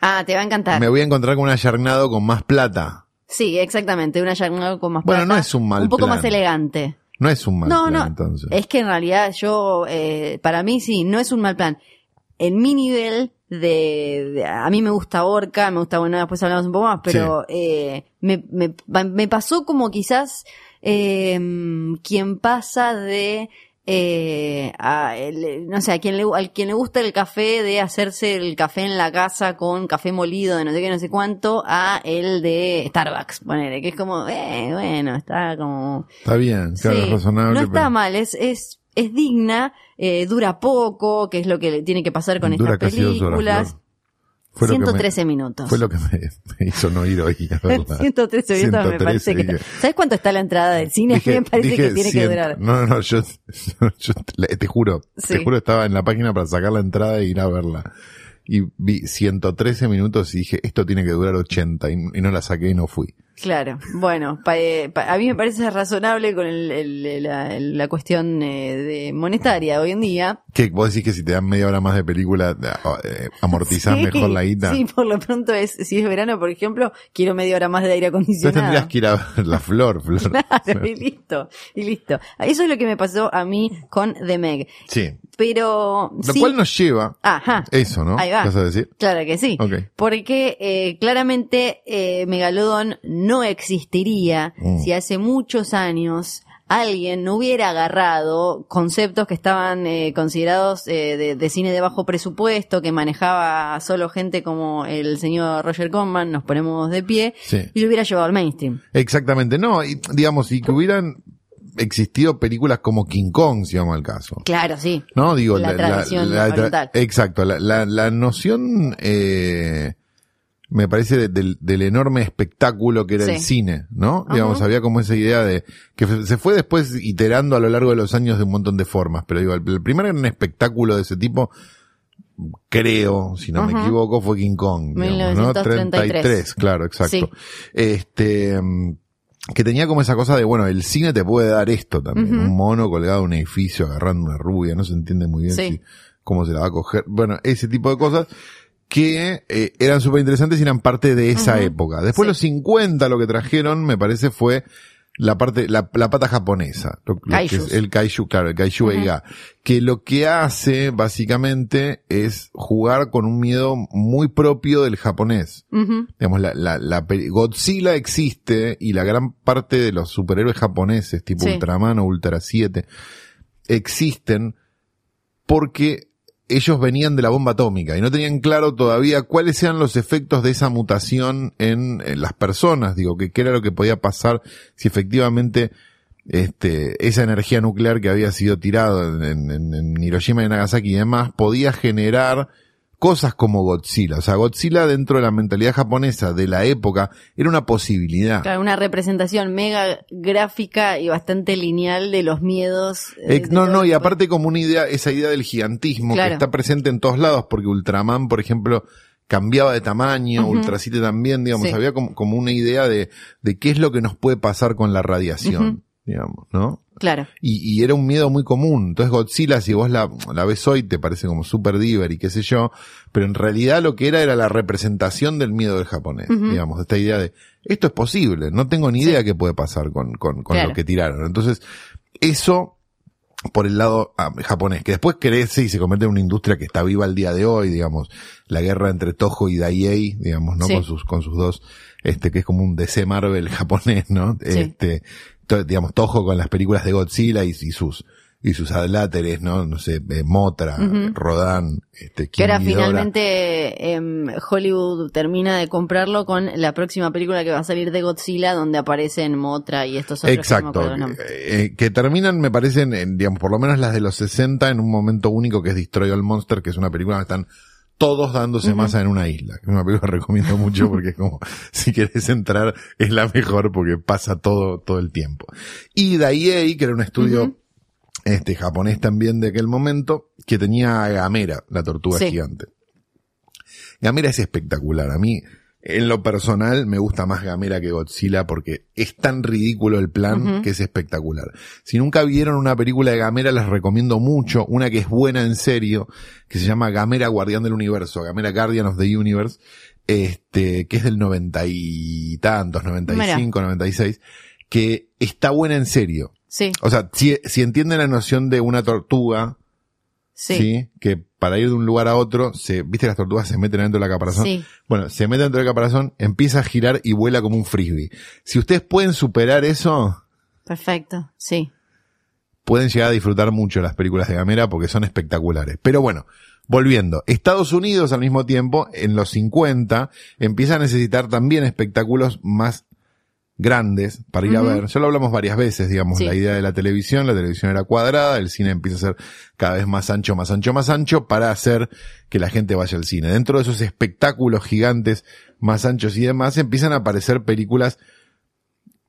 Ah, te va a encantar. Me voy a encontrar con una Yarnado con más plata. Sí, exactamente, una Yarnado con más Bueno, plata, no es un mal Un poco plan. más elegante. No es un mal no, plan, no. entonces. Es que en realidad yo, eh, para mí sí, no es un mal plan. En mi nivel de, de- a mí me gusta Orca, me gusta, bueno, después hablamos un poco más, pero eh, me, me, me pasó como quizás eh, quien pasa de eh, a el- no sé, a quien le, al quien le gusta el café de hacerse el café en la casa con café molido de no sé qué, no sé cuánto, a el de Starbucks, ponele, que es como, eh, bueno, está como, Está bien, claro, Sí, es razonable. No está pero mal, es, es, es digna, eh, dura poco, que es lo que tiene que pasar con dura estas películas. Fue lo que me- 113 minutos. Fue lo que me, me hizo no ir hoy, la verdad. 113 minutos me parece que... ¿Sabes cuánto está la entrada del cine? dije- a mí me parece dije que tiene que 100 durar. No, no, no, yo, yo te, te juro, Sí. te juro estaba en la página para sacar la entrada e ir a verla. Y vi 113 minutos y dije, esto tiene que durar 80 y, y no la saqué y no fui. Claro, bueno, pa- eh, pa- a mí me parece razonable con el- el- la, la cuestión eh, de monetaria hoy en día. ¿Qué? ¿Vos decís que si te dan media hora más de película, eh, amortizás Sí, mejor la guita? Sí, por lo pronto es, si es verano, por ejemplo, quiero media hora más de aire Entonces acondicionado. tendrías que ir a ver la flor, flor. Claro, y listo, y listo. Eso es lo que me pasó a mí con The Meg. Sí. Pero Lo sí, cual nos lleva, ajá, eso, ¿no? Ahí va. ¿Vas a decir? claro que sí. Porque eh, claramente eh, Megalodon no existiría Mm. si hace muchos años alguien no hubiera agarrado conceptos que estaban eh, considerados eh, de, de cine de bajo presupuesto, que manejaba solo gente como el señor Roger Corman, nos ponemos de pie, Sí. y lo hubiera llevado al mainstream. Exactamente, no, y, digamos, y que hubieran existido películas como King Kong, si vamos al caso. Claro, sí. ¿No? Digo, La tradición exacto, la, la, la noción, eh, me parece de- del, del enorme espectáculo que era el cine, ¿no? Digamos, había como esa idea de, que se fue después iterando a lo largo de los años de un montón de formas, pero digo, el, el primer gran espectáculo de ese tipo, creo, si no me equivoco, fue King Kong, digamos, ¿no? 1933. 33, claro, exacto. Sí. Este, mm, que tenía como esa cosa de, bueno, el cine te puede dar esto también, un mono colgado en un edificio agarrando una rubia, no se entiende muy bien Sí. si- cómo se la va a coger, bueno, ese tipo de cosas que eh, eran súper interesantes y eran parte de esa época. Después Sí. los 50 lo que trajeron, me parece, fue la parte, la, la pata japonesa, lo- lo que Kaijus. es el kaiju, claro, el kaiju. Eiga, que lo que hace básicamente es jugar con un miedo muy propio del japonés Ujú. digamos, la, la, la Godzilla existe y la gran parte de los superhéroes japoneses, tipo Sí. Ultraman o Ultra 7, existen porque ellos venían de la bomba atómica y no tenían claro todavía cuáles eran los efectos de esa mutación en, las personas, digo, que qué era lo que podía pasar si efectivamente este, esa energía nuclear que había sido tirada en, en- en Hiroshima y Nagasaki y demás podía generar cosas como Godzilla. O sea, Godzilla dentro de la mentalidad japonesa de la época era una posibilidad. Claro, una representación mega gráfica y bastante lineal de los miedos. eh, no, no, y aparte como una idea, esa idea del gigantismo Claro. que está presente en todos lados, porque Ultraman, por ejemplo, cambiaba de tamaño, Ujú. Ultra 7 también, digamos, Sí. había como, como una idea de, de qué es lo que nos puede pasar con la radiación, digamos, ¿no? Claro, Y, y era un miedo muy común. Entonces Godzilla, si vos la, la ves hoy, te parece como super diver y qué sé yo, pero en realidad lo que era era la representación del miedo del japonés, Ujú. digamos, esta idea de, esto es posible, no tengo ni idea qué puede pasar con, con, con Claro. lo que tiraron. Entonces, eso por el lado ah, japonés, que después crece y se convierte en una industria que está viva al día de hoy, digamos, la guerra entre Toho y Daiei, digamos, ¿no? Sí. Con sus, con sus dos, este, que es como un DC Marvel japonés, ¿no? Sí. Este, to- digamos, Toho con las películas de Godzilla y, y sus, y sus adláteres, ¿no? No sé, eh, Motra, Ujú. Rodan, este, que ahora finalmente em, Hollywood termina de comprarlo con la próxima película que va a salir de Godzilla donde aparecen Motra y estos otros. que no Exacto, los nombres. eh, que terminan, me parecen, en, digamos, por lo menos las de los 60 en un momento único que es Destroy All Monster, que es una película donde están todos dándose masa en una isla. Es una película que recomiendo mucho porque es como, si querés entrar, es la mejor porque pasa todo, todo el tiempo. Y Daiei, que era un estudio, este, japonés también de aquel momento, que tenía a Gamera, la tortuga Sí. gigante. Gamera es espectacular. A mí, en lo personal, me gusta más Gamera que Godzilla porque es tan ridículo el plan que es espectacular. Si nunca vieron una película de Gamera, les recomiendo mucho. Una que es buena en serio, que se llama Gamera Guardián del Universo, Gamera Guardian of the Universe, este, que es del noventa y tantos, 95, 96, que está buena en serio. Sí, O sea, si, si entienden la noción de una tortuga, sí, ¿sí? Que para ir de un lugar a otro, se, viste las tortugas se meten dentro de la caparazón. sí. Bueno, se mete dentro del caparazón, empieza a girar y vuela como un frisbee. Si ustedes pueden superar eso, Perfecto, sí. pueden llegar a disfrutar mucho las películas de Gamera porque son espectaculares. Pero bueno, volviendo. Estados Unidos al mismo tiempo, en los 50, empieza a necesitar también espectáculos más grandes para ir a ver. Ya lo hablamos varias veces, digamos, Sí. la idea de la televisión, la televisión era cuadrada, el cine empieza a ser cada vez más ancho, más ancho, más ancho para hacer que la gente vaya al cine. Dentro de esos espectáculos gigantes, más anchos y demás, empiezan a aparecer películas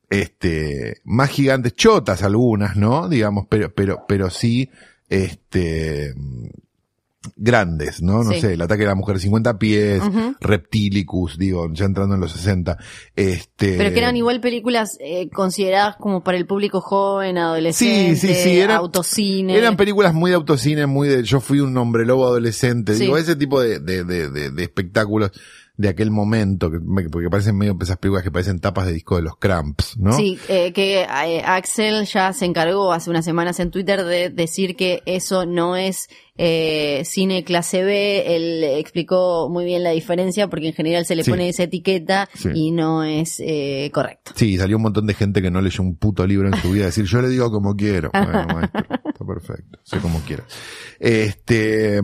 este, más gigantes, chotas algunas, ¿no? Digamos, pero, pero, pero sí, este, grandes, ¿no? No Sí. sé, el ataque de la mujer de 50 pies. Reptilicus, digo, ya entrando en los 60, este. Pero que eran igual películas eh, consideradas como para el público joven, adolescente, Sí, sí, sí, eran- autocine. Eran películas muy de autocine, muy de, yo fui un hombre lobo adolescente, digo, ese tipo de, de, de, de, de espectáculos de aquel momento, que, me- porque parecen medio esas películas que parecen tapas de disco de los Cramps, ¿no? Sí, eh, que eh, Axel ya se encargó hace unas semanas en Twitter de decir que eso no es eh, cine clase B. Él explicó muy bien la diferencia porque en general se le Sí. pone esa etiqueta Sí. y no es eh, correcto. Sí, salió un montón de gente que no leyó un puto libro en su vida, decir, yo le digo como quiero. Bueno, maestro, está perfecto, sé como quiera. Este,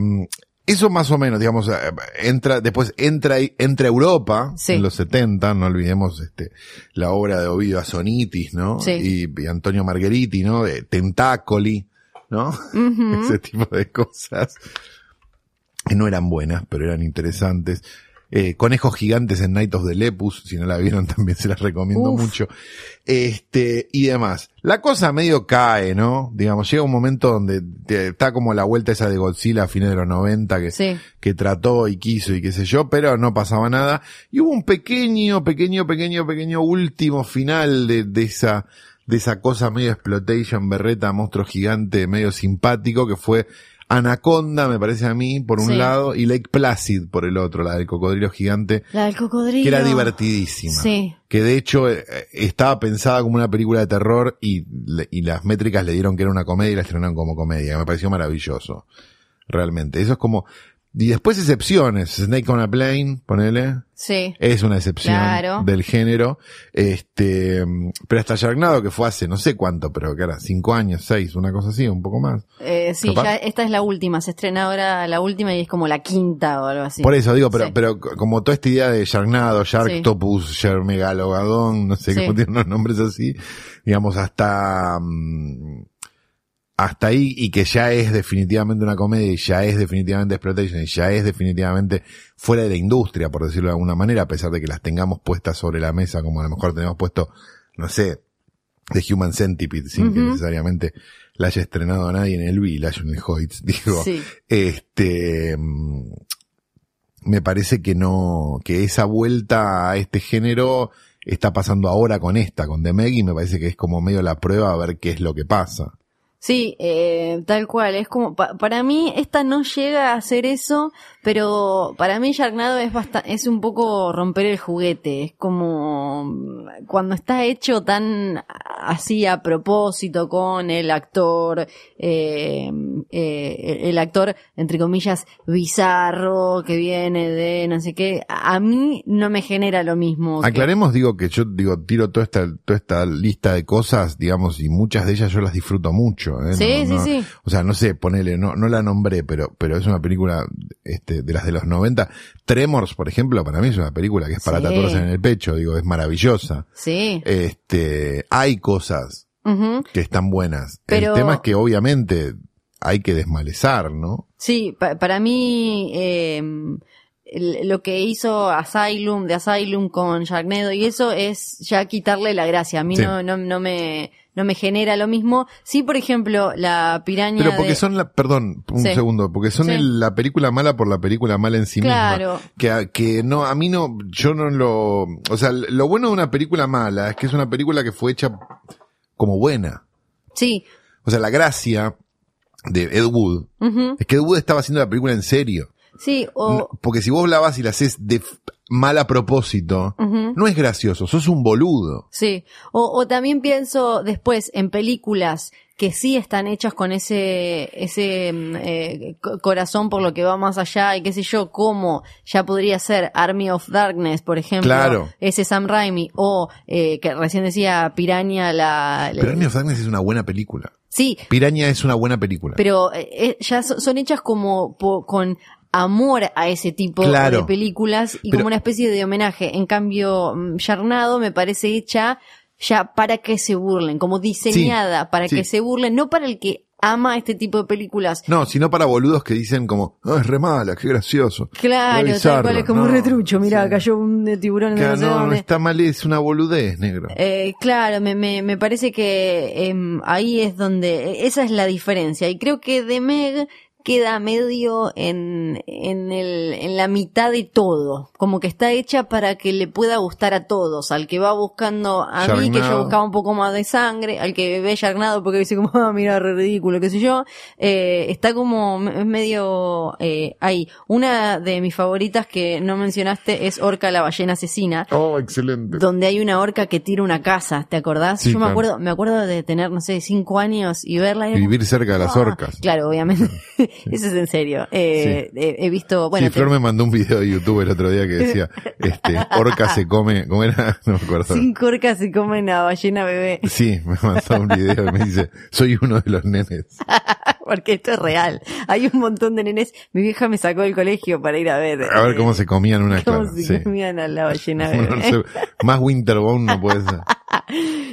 eso más o menos, digamos, eh, entra, después entra, entra Europa, Sí. en los 70, no olvidemos, este, la obra de Ovidio Asonitis, ¿no? Sí. Y, y Antonio Margheriti, ¿no? De Tentacoli, ¿no? Ese tipo de cosas. Que no eran buenas, pero eran interesantes. Eh, Conejos gigantes en Night of the Lepus, si no la vieron también se las recomiendo Uf. mucho. Este, y demás. La cosa medio cae, ¿no? Digamos, llega un momento donde te- está como la vuelta esa de Godzilla a fines de los 90 que, Sí. que trató y quiso y qué sé yo, pero no pasaba nada. Y hubo un pequeño, pequeño, pequeño, pequeño último final de, de esa, de esa cosa medio exploitation, berreta, monstruo gigante, medio simpático, que fue Anaconda, me parece a mí, por un Sí. lado, y Lake Placid por el otro, la del cocodrilo gigante, La del cocodrilo. que era divertidísima. Sí. Que de hecho eh, estaba pensada como una película de terror y, y las métricas le dieron que era una comedia y la estrenaron como comedia. Me pareció maravilloso. Realmente. Eso es como, y después excepciones. Snake on a Plane, ponele. Sí. Es una excepción Claro. del género. Este, pero hasta Sharknado, que fue hace no sé cuánto, pero que era cinco años, seis, una cosa así, un poco más. Eh, sí, ya esta es la última. Se estrena ahora la última y es como la quinta o algo así. Por eso digo, pero, Sí. pero como toda esta idea de Sharknado, Sharktopus, Sharkmegalogadon, no sé Sí. cómo tienen unos nombres así, digamos, hasta, mm, hasta ahí, y que ya es definitivamente una comedia, y ya es definitivamente exploitation, y ya es definitivamente fuera de la industria, por decirlo de alguna manera, a pesar de que las tengamos puestas sobre la mesa, como a lo mejor tenemos puesto, no sé, The Human Centipede, sin que necesariamente la haya estrenado a nadie en el Village, en el Hoyts, digo, Sí. este mm, me parece que no que esa vuelta a este género está pasando ahora con esta con The Meg y me parece que es como medio la prueba a ver qué es lo que pasa Sí, eh, tal cual. Es como, pa- para mí esta no llega a hacer eso, pero para mí Sharknado es es un poco romper el juguete. Es como cuando está hecho tan así a propósito con el actor, eh, eh, el actor entre comillas bizarro que viene de no sé qué. A mí no me genera lo mismo. aclaremos digo que yo digo tiro toda esta toda esta lista de cosas digamos y muchas de ellas yo las disfruto mucho ¿eh? Sí, No- sí, no- sí. o sea no sé ponele no no la nombré pero pero es una película este de las de los 90 Tremors por ejemplo para mí es una película que es para Sí. tatuarse en el pecho digo es maravillosa Sí. este hay cosas que están buenas. Pero- El tema es que obviamente hay que desmalezar, ¿no? Sí, pa- para mí eh, el- lo que hizo Asylum, de Asylum con Sharknado y eso es ya quitarle la gracia. A mí Sí. no, no, no me no me genera lo mismo. Sí, por ejemplo, la piraña Pero porque de- son la, perdón, un Sí. segundo, porque son Sí. el- la película mala por la película mala en sí Claro. misma. Que, que no, a mí no, yo no lo, o sea, lo bueno de una película mala es que es una película que fue hecha como buena. Sí. O sea, la gracia de Ed Wood es que Ed Wood estaba haciendo la película en serio. Sí, o porque si vos la vas y la haces de mal a propósito, no es gracioso, sos un boludo. Sí, o, o también pienso después en películas que sí están hechas con ese ese mm, eh, co- corazón por lo que va más allá y qué sé yo, como ya podría ser Army of Darkness, por ejemplo, Claro. ese Sam Raimi, o eh, que recién decía Piranha, la... Pero Army of Darkness es una buena película. Sí, Piraña es una buena película. pero eh, eh, ya so- son hechas como po- con amor a ese tipo Claro. de películas y Pero- como una especie de homenaje. En cambio, mm, Yarnado me parece hecha ya para que se burlen, como diseñada para sí. que se burlen, no para el que ama este tipo de películas. No, sino para boludos que dicen como, ah, es re mala, qué gracioso. Claro, tal bizarro". cual es como No, un retrucho. Mira, sí. cayó un tiburón de Que no sé no, no está mal, es una boludez, negro. Eh, claro, me, me, me parece que em, ahí es donde, esa es la diferencia. Y creo que The Meg queda medio en, en, el, en la mitad de todo. Como que está hecha para que le pueda gustar a todos. Al que va buscando a mí, que yo buscaba un poco más de sangre. Al que ve Yarnado porque dice como, ah, mira, re ridículo, qué sé yo. Eh, está como, es medio eh, ahí. Una de mis favoritas que no mencionaste es Orca la ballena asesina Oh, excelente. donde hay una orca que tira una casa, ¿te acordás? Sí, Yo me acuerdo, me acuerdo de tener, no sé, cinco años y verla y como, vivir cerca de las "Ah". orcas. Claro, obviamente. Eso es en serio. Eh, he, he visto, bueno, sí, te- Flor me mandó un video de YouTube el otro día que decía, este, orca se come, ¿cómo era? No me acuerdo. cinco orcas se comen a ballena bebé. Sí, me mandó un video y me dice, soy uno de los nenes. Porque esto es real. Hay un montón de nenes. Mi vieja me sacó del colegio para ir a ver. A ver eh, cómo se comían una cómo se sí. comían a la ballena bebé. no sé, más Winterbone no puede ser.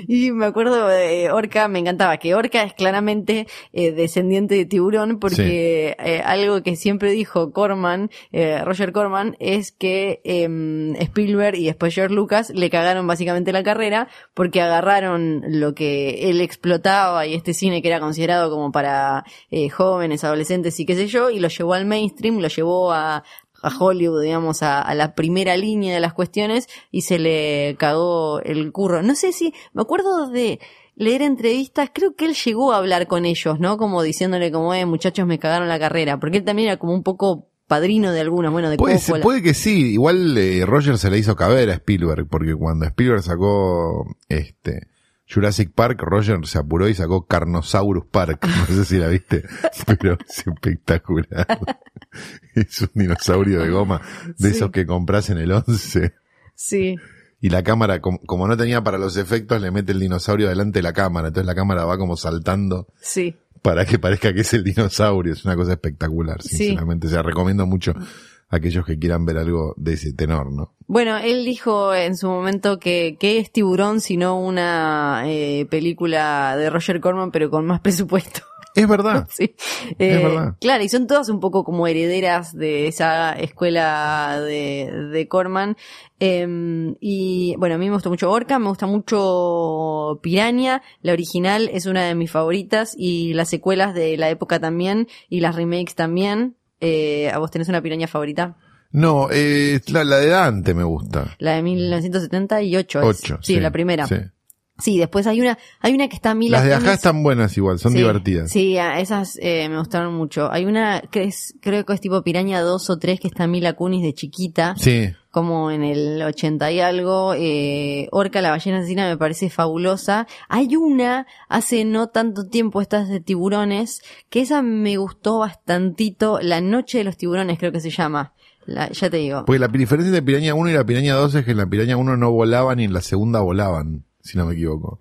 Y me acuerdo de Orca, me encantaba, que Orca es claramente eh, descendiente de tiburón, porque eh, algo que siempre dijo Corman, eh, Roger Corman, es que em, Spielberg y después George Lucas le cagaron básicamente la carrera, porque agarraron lo que él explotaba y este cine que era considerado como para eh, jóvenes, adolescentes y qué sé yo, y lo llevó al mainstream, lo llevó a, a Hollywood, digamos, a, a la primera línea de las cuestiones y se le cagó el curro. No sé si, me acuerdo de leer entrevistas, creo que él llegó a hablar con ellos, ¿no? Como diciéndole como, eh, muchachos, me cagaron la carrera, porque él también era como un poco padrino de algunos, bueno, de Puede, ser- puede que sí, igual eh, Roger se le hizo caber a Spielberg, porque cuando Spielberg sacó este Jurassic Park, Roger se apuró y sacó Carnosaurus Park, no sé si la viste, pero es espectacular. es un dinosaurio de goma, de Sí. esos que compras en el 11. Sí, Y la cámara, com- como no tenía para los efectos, le mete el dinosaurio delante de la cámara, entonces la cámara va como saltando sí. para que parezca que es el dinosaurio. Es una cosa espectacular, Sí. sinceramente. O sea, recomiendo mucho aquellos que quieran ver algo de ese tenor, ¿no? Bueno, él dijo en su momento que, que es Tiburón, sino una eh, película de Roger Corman, pero con más presupuesto. Es verdad. Sí. Es Eh, verdad. Claro, y son todas un poco como herederas de esa escuela de, de Corman. Eh, y bueno, a mí me gusta mucho Orca, me gusta mucho Piranha. La original es una de mis favoritas y las secuelas de la época también y las remakes también. Eh, ¿A vos tenés una piraña favorita? No, eh, la, la de Dante me gusta. La de 1978. es. Ocho. Sí, la primera. sí. Sí, después hay una, hay una que está Mila Las de acá están buenas igual, son Sí, divertidas. Sí, a esas eh, me gustaron mucho. Hay una que es, creo que es tipo Piraña 2 o 3 que está Mila Kunis de chiquita, Sí. Como en el 80 y algo. Eh, Orca, la ballena asesina, me parece fabulosa. Hay una, hace no tanto tiempo, estas de tiburones, que esa me gustó bastantito. La noche de los tiburones creo que se llama. La- ya te digo. Porque la diferencia de Piraña 1 y la Piraña 2 es que en la Piraña 1 no volaban y en la segunda volaban, si no me equivoco.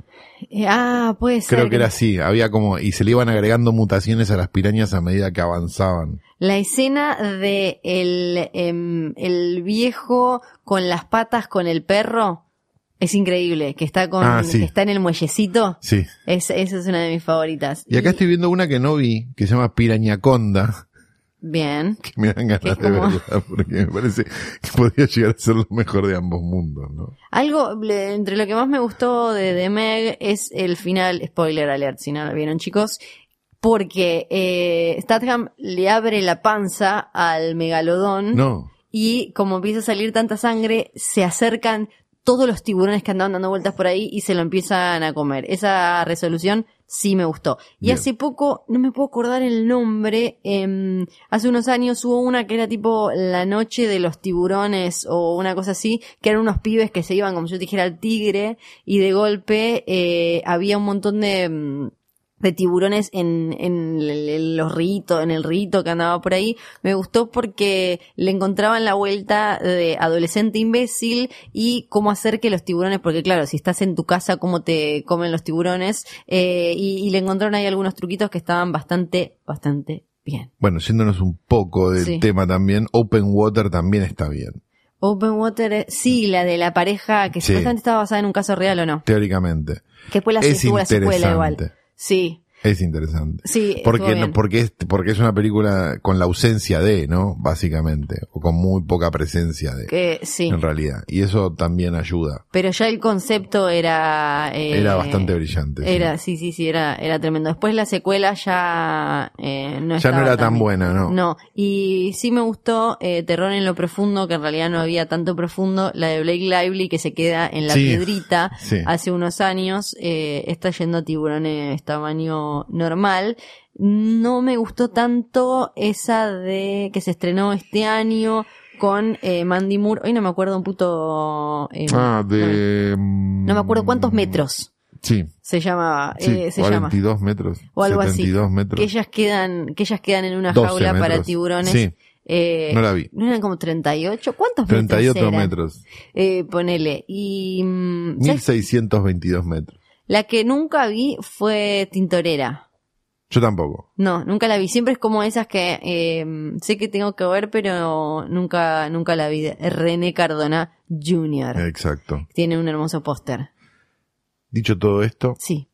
Eh, ah, puede ser. Creo que era así, había como, y se le iban agregando mutaciones a las pirañas a medida que avanzaban. La escena de el, em, el viejo con las patas con el perro. Es increíble, que está con, Ah, sí. que está en el muellecito. Sí. Es, esa es una de mis favoritas. Y acá estoy viendo una que no vi, que se llama Pirañaconda, Bien. que me dan ganas de como- verla, porque me parece que podría llegar a ser lo mejor de ambos mundos, ¿no? Algo, entre lo que más me gustó de, de Meg es el final, spoiler alert, si no lo vieron chicos, porque eh, Statham le abre la panza al megalodón No. y como empieza a salir tanta sangre, se acercan todos los tiburones que andaban dando vueltas por ahí y se lo empiezan a comer. Esa resolución sí me gustó. Y Bien. hace poco, no me puedo acordar el nombre, em, hace unos años hubo una que era tipo La Noche de los Tiburones o una cosa así, que eran unos pibes que se iban, como yo dijera, al tigre y de golpe eh, había un montón de... de tiburones en, en los ritos, en el rito que andaba por ahí, me gustó porque le encontraban la vuelta de adolescente imbécil y cómo hacer que los tiburones, porque claro, si estás en tu casa, cómo te comen los tiburones, eh, y, y le encontraron ahí algunos truquitos que estaban bastante, bastante bien. Bueno, yéndonos un poco del Sí. tema también, Open Water también está bien, Open Water, eh, sí, la de la pareja que Sí. supuestamente estaba basada en un caso real o no. teóricamente. Que después la, Es tuvo la secuela igual. Sí, Es interesante. sí. Porque, no- porque, es, porque es una película con la ausencia de, ¿no? Básicamente. O con muy poca presencia de, Que sí. en realidad. Y eso también ayuda. Pero ya el concepto era... eh, Era bastante brillante. Era, sí, sí, sí, era, era tremendo. Después la secuela ya eh, no ya no era tan bien. buena, ¿no? No, y sí me gustó eh, Terror en lo profundo, que en realidad no había tanto profundo, la de Blake Lively que se queda en la Sí, piedrita sí. hace unos años, eh, está yendo a tiburones tamaño normal. No me gustó tanto esa de que se estrenó este año con eh, Mandy Moore. Hoy no me acuerdo un puto... eh, Ah, de... mm, No me acuerdo cuántos metros Sí, se llamaba. sí, eh, se llama. 42 metros. O algo así. 72 metros. Que ellas quedan, que ellas quedan en una 12 jaula para tiburones. Sí, Eh, no la vi. ¿No eran como 38? ¿Cuántos 38 metros eran? metros. Eh, ponele. Y mm, ¿sabes? 1622 metros. La que nunca vi fue Tintorera. Yo tampoco. No, nunca la vi. Siempre es como esas que eh, sé que tengo que ver, pero nunca, nunca la vi. René Cardona Jr. Exacto. Tiene un hermoso póster. Dicho todo esto, Sí,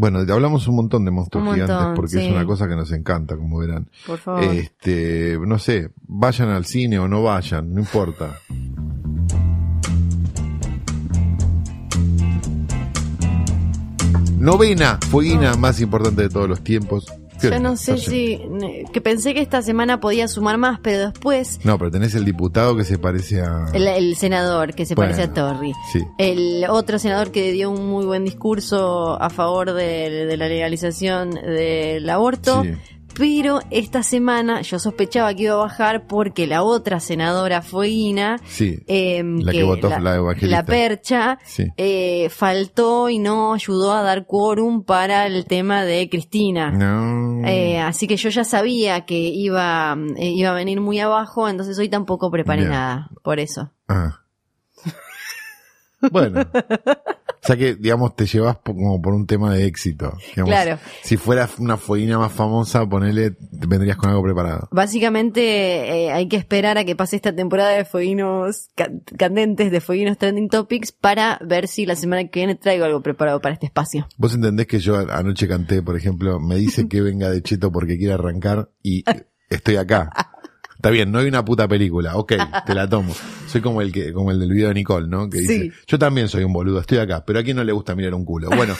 bueno, hablamos un montón de monstruos montón, gigantes porque es una cosa que nos encanta, como verán. por favor. Este, no sé, vayan al cine o no vayan, no importa. Novena fueguina más importante de todos los tiempos. ¿Qué Yo no sé si, que pensé que esta semana podía sumar más, pero después No, pero tenés el diputado que se parece a... el, el senador que se parece a Torri. Sí. El otro senador que dio un muy buen discurso a favor de, de la legalización del aborto. Sí. Pero esta semana yo sospechaba que iba a bajar porque la otra senadora Fueguina, Sí. em, La que votó, la evangelista. la percha, Sí. eh, faltó y no ayudó a dar quórum para el tema de Cristina. No. Eh, así que yo ya sabía que iba, eh, iba a venir muy abajo, entonces hoy tampoco preparé nada, por eso. Ah. Bueno. O sea que, digamos, te llevas como por un tema de éxito. Digamos, Claro. Si fuera una fueguina más famosa, ponele, te vendrías con algo preparado. Básicamente eh, hay que esperar a que pase esta temporada de fueguinos ca- candentes, de fueguinos trending topics, para ver si la semana que viene traigo algo preparado para este espacio. Vos entendés que yo anoche canté, por ejemplo, me dice que venga de Cheto porque quiere arrancar y estoy acá. Está bien, no hay una puta película, ok, te la tomo. Soy como el que, como el del video de Nicole, ¿no? Que dice, Sí. yo también soy un boludo, estoy acá, pero a quién no le gusta mirar un culo. Bueno,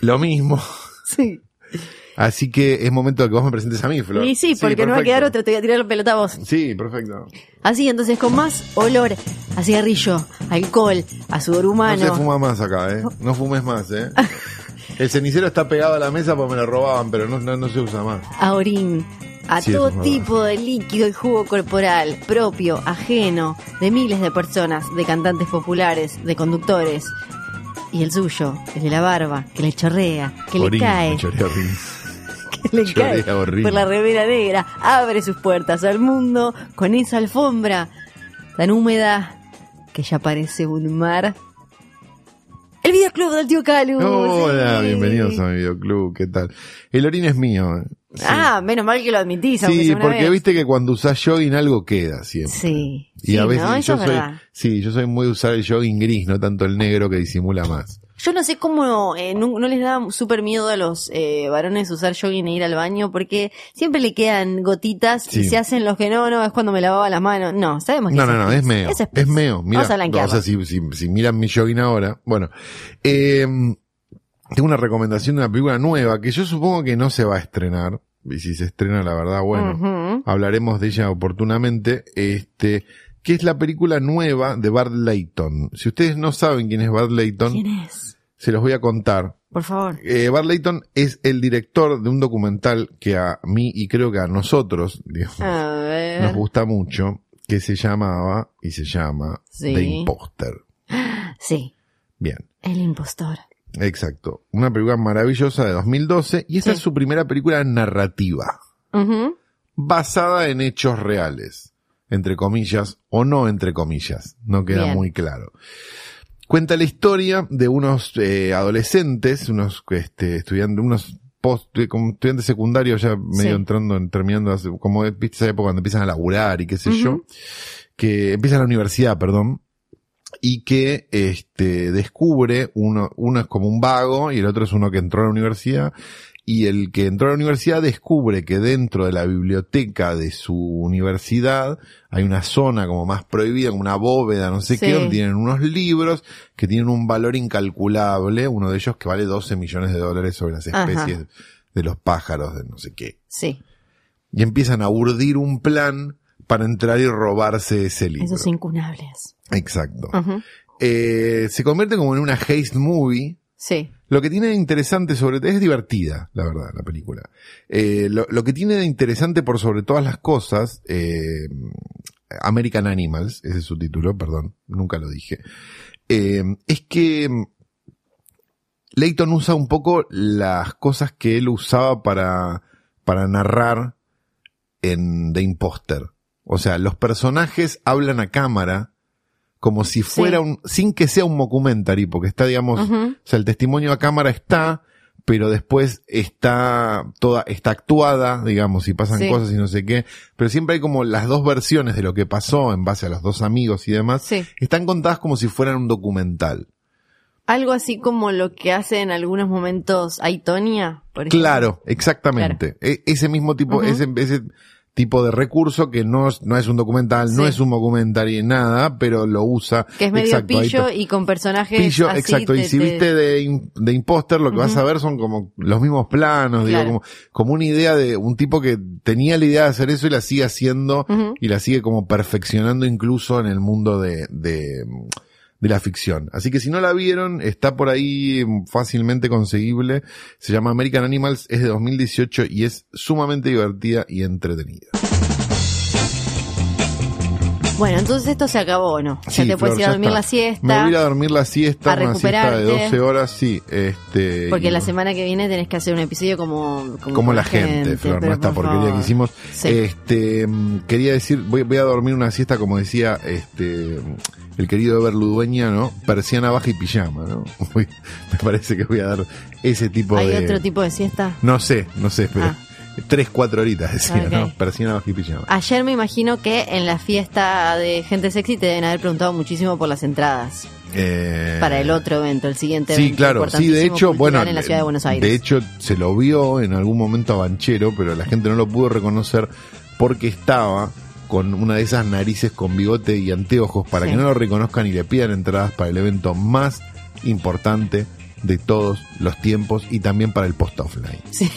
lo mismo. Sí. Así que es momento de que vos me presentes a mí, Flor. Y sí, porque no va a quedar otro, te voy a tirar la pelota a vos. Sí, perfecto. Así, entonces con más olor a cigarrillo, alcohol, a sudor No humano. se fuma más acá, ¿eh? No fumes más, ¿eh? El cenicero está pegado a la mesa porque me lo robaban, pero no, no, no se usa más. a orín, a Sí, todo tipo de líquido y jugo corporal, propio, ajeno, de miles de personas, de cantantes populares, de conductores. Y el suyo, el de la barba, que le chorrea, que Orín, le cae, que le chorrea cae por la remera negra, abre sus puertas al mundo con esa alfombra tan húmeda que ya parece un mar. El videoclub del tío Calu. Hola, sí. bienvenidos a mi videoclub, ¿qué tal? El orín es mío. ¿eh? Sí. Ah, menos mal que lo admitís, Sí, porque vez. viste que cuando usás jogging algo queda siempre. Sí. Y Sí, a veces yo es soy, sí, yo soy muy de usar el jogging gris, no tanto el negro que disimula más. Yo no sé cómo eh, no, no les da súper miedo a los eh, varones usar jogging e ir al baño porque siempre le quedan gotitas Sí. y se hacen los que no, no, es cuando me lavaba las manos. No, sabemos que No, no, no, es meo. Eso Es meo. Mira, Vamos a blanquearlo. o sea, si, si, si miran mi jogging ahora, bueno, eh, tengo una recomendación de una película nueva que yo supongo que no se va a estrenar. Y si se estrena, la verdad, bueno, hablaremos de ella oportunamente. Este, que es la película nueva de Bart Layton. Si ustedes no saben quién es Bart Layton, ¿Quién es? se los voy a contar. Por favor. Eh, Bart Layton es el director de un documental que a mí y creo que a nosotros, digamos, A ver. nos gusta mucho, que se llamaba y se llama Sí. The Imposter. Sí, Bien, el impostor. exacto. Una película maravillosa de 2012 y esta Sí. es su primera película narrativa, basada en hechos reales, entre comillas o no entre comillas, no queda Bien. muy claro. Cuenta la historia de unos eh, adolescentes, unos este, estudiantes, unos post, eh, como estudiantes secundarios ya medio Sí. entrando, en- terminando, hace- como viste esa época cuando empiezan a laburar y qué sé yo, que empiezan la universidad, perdón, y que este descubre uno, uno es como un vago y el otro es uno que entró a la universidad y el que entró a la universidad descubre que dentro de la biblioteca de su universidad hay una zona como más prohibida, como una bóveda, no sé Sí. qué, donde tienen unos libros que tienen un valor incalculable, uno de ellos que vale 12 millones de dólares sobre las Ajá. especies de los pájaros, de no sé qué. Sí, Y empiezan a urdir un plan para entrar y robarse ese libro. esos incunables. Exacto. Eh, se convierte como en una haste movie. Sí, Lo que tiene de interesante sobre es divertida, la verdad, la película. Eh, lo, que tiene de interesante por sobre todas las cosas, eh, American Animals, ese es su título, perdón, nunca lo dije, eh, es que mm, Leighton usa un poco las cosas que él usaba para, para narrar en The Imposter. O sea, los personajes hablan a cámara como si fuera Sí. un, sin que sea un mockumentary, porque está, digamos, o sea, el testimonio a cámara está, pero después está toda, está actuada, digamos, y pasan Sí. cosas y no sé qué. Pero siempre hay como las dos versiones de lo que pasó en base a los dos amigos y demás. sí. Están contadas como si fueran un documental. Algo así como lo que hace en algunos momentos Aitonia, por ejemplo. Claro, exactamente. E- ese mismo tipo, ese, ese tipo de recurso que no, es- no es un documental, no es un documentary, nada, pero lo usa. Que es medio Exacto, pillo y con personajes Pillo, así exacto. y si te- viste de, de Imposter, lo que vas a ver son como los mismos planos, digo, como, como una idea de un tipo que tenía la idea de hacer eso y la sigue haciendo y la sigue como perfeccionando incluso en el mundo de, de, de la ficción. Así que si no la vieron, está por ahí fácilmente conseguible. Se llama American Animals, es de 2018 y es sumamente divertida y entretenida. Bueno, entonces esto se acabó, ¿no? Ya Sí, te puedes Flor, ir a ya dormir la siesta. Me voy a ir a dormir la siesta, A una siesta de recuperarte. 12 horas, sí. Este, Porque y- la semana que viene tenés que hacer un episodio como... Como, la gente, Flor, no esta por porquería favor. que hicimos. Sí. Este, mm, quería decir, voy, voy a dormir una siesta, como decía, este, el querido Ever Ludueña, ¿no? Persiana baja y pijama, ¿no? Me parece que voy a dar ese tipo ¿Hay de... otro tipo de siesta? No sé, no sé, pero Ah. tres, cuatro horitas decía. ¿no? Persiana baja y pijama. Ayer me imagino que en la fiesta de gente sexy te deben haber preguntado muchísimo por las entradas Eh, para el otro evento, el siguiente Sí, evento. claro, sí, de hecho, bueno, en la ciudad de Buenos Aires. de hecho se lo vio en algún momento a Banchero, pero la gente no lo pudo reconocer porque estaba con una de esas narices con bigote y anteojos para Sí. que no lo reconozcan y le pidan entradas para el evento más importante de todos los tiempos y también para el post offline. Sí,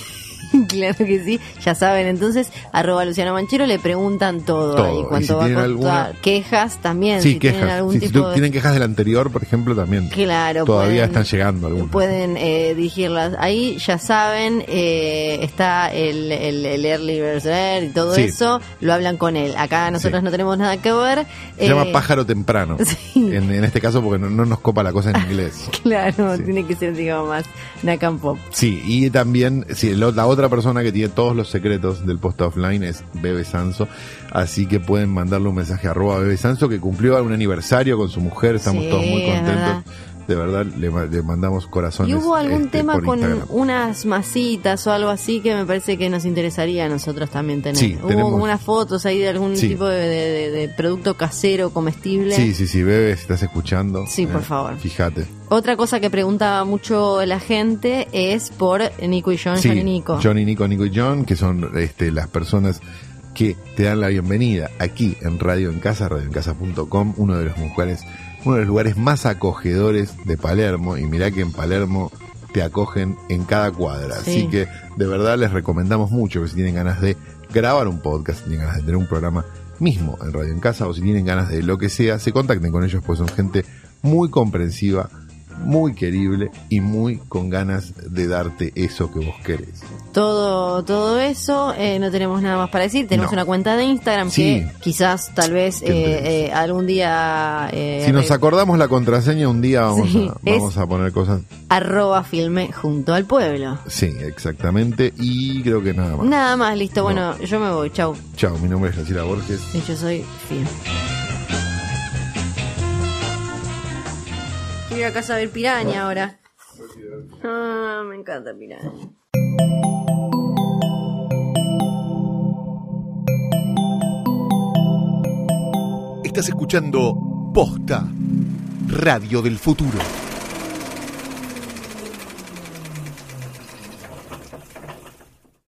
claro que sí. Ya saben, entonces, arroba Luciano Manchero le preguntan todo. Todo. ahí. Y Cuánto si va a alguna- Quejas también. Sí, si tienen quejas. algún Sí, tipo de- tienen quejas del anterior, por ejemplo, también. Claro, Todavía pueden- están llegando algunas. Pueden eh, dirigirlas ahí, ya saben, eh, está el, el, el early bird y todo Sí. eso, lo hablan con él. Acá nosotros Sí. no tenemos nada que ver. Se eh, llama pájaro temprano. En, en este caso porque no, no nos copa la cosa en inglés. claro, tiene que ser, digamos, más Nakam Pop. Sí, y también, sí, la otra persona que tiene todos los secretos del post offline es Bebe Sanso, así que pueden mandarle un mensaje a arroba Bebe Sanso que cumplió un aniversario con su mujer, estamos Sí, todos muy contentos. De verdad le, ma- le mandamos corazones. ¿Y hubo algún este, tema con Instagram. unas masitas o algo así que me parece que nos interesaría a nosotros también tener? Sí, ¿Hubo tenemos- unas fotos ahí de algún Sí. tipo de, de- de producto casero comestible? Sí, sí, sí, bebé, si estás escuchando. Sí, por eh, favor. Fíjate. Otra cosa que preguntaba mucho la gente es por Nico y John, Sí, John y Nico. John y Nico, Nico y John, que son este, las personas que te dan la bienvenida aquí en Radio en Casa, radioencasa.com, uno de los lugares, uno de los lugares más acogedores de Palermo. Y mirá que en Palermo te acogen en cada cuadra. Sí. Así que de verdad les recomendamos mucho que si tienen ganas de grabar un podcast, si tienen ganas de tener un programa mismo en Radio en Casa o si tienen ganas de lo que sea, se contacten con ellos, pues son gente muy comprensiva, muy querible y muy con ganas de darte eso que vos querés. Todo, todo eso, eh, no tenemos nada más para decir. Tenemos No. una cuenta de Instagram Sí. que quizás, tal vez, eh, eh, algún día... Si nos acordamos la contraseña un día vamos, Sí, a, es- vamos a poner cosas. arroba filme junto al pueblo. Sí, exactamente. Y creo que nada más. Nada más, listo. No. Bueno, yo me voy. Chau. Chao, mi nombre es Graciela Borges. Y yo soy Fien. Ir a casa a ver piraña ahora. Ah, me encanta piraña. Estás escuchando Posta, Radio del Futuro.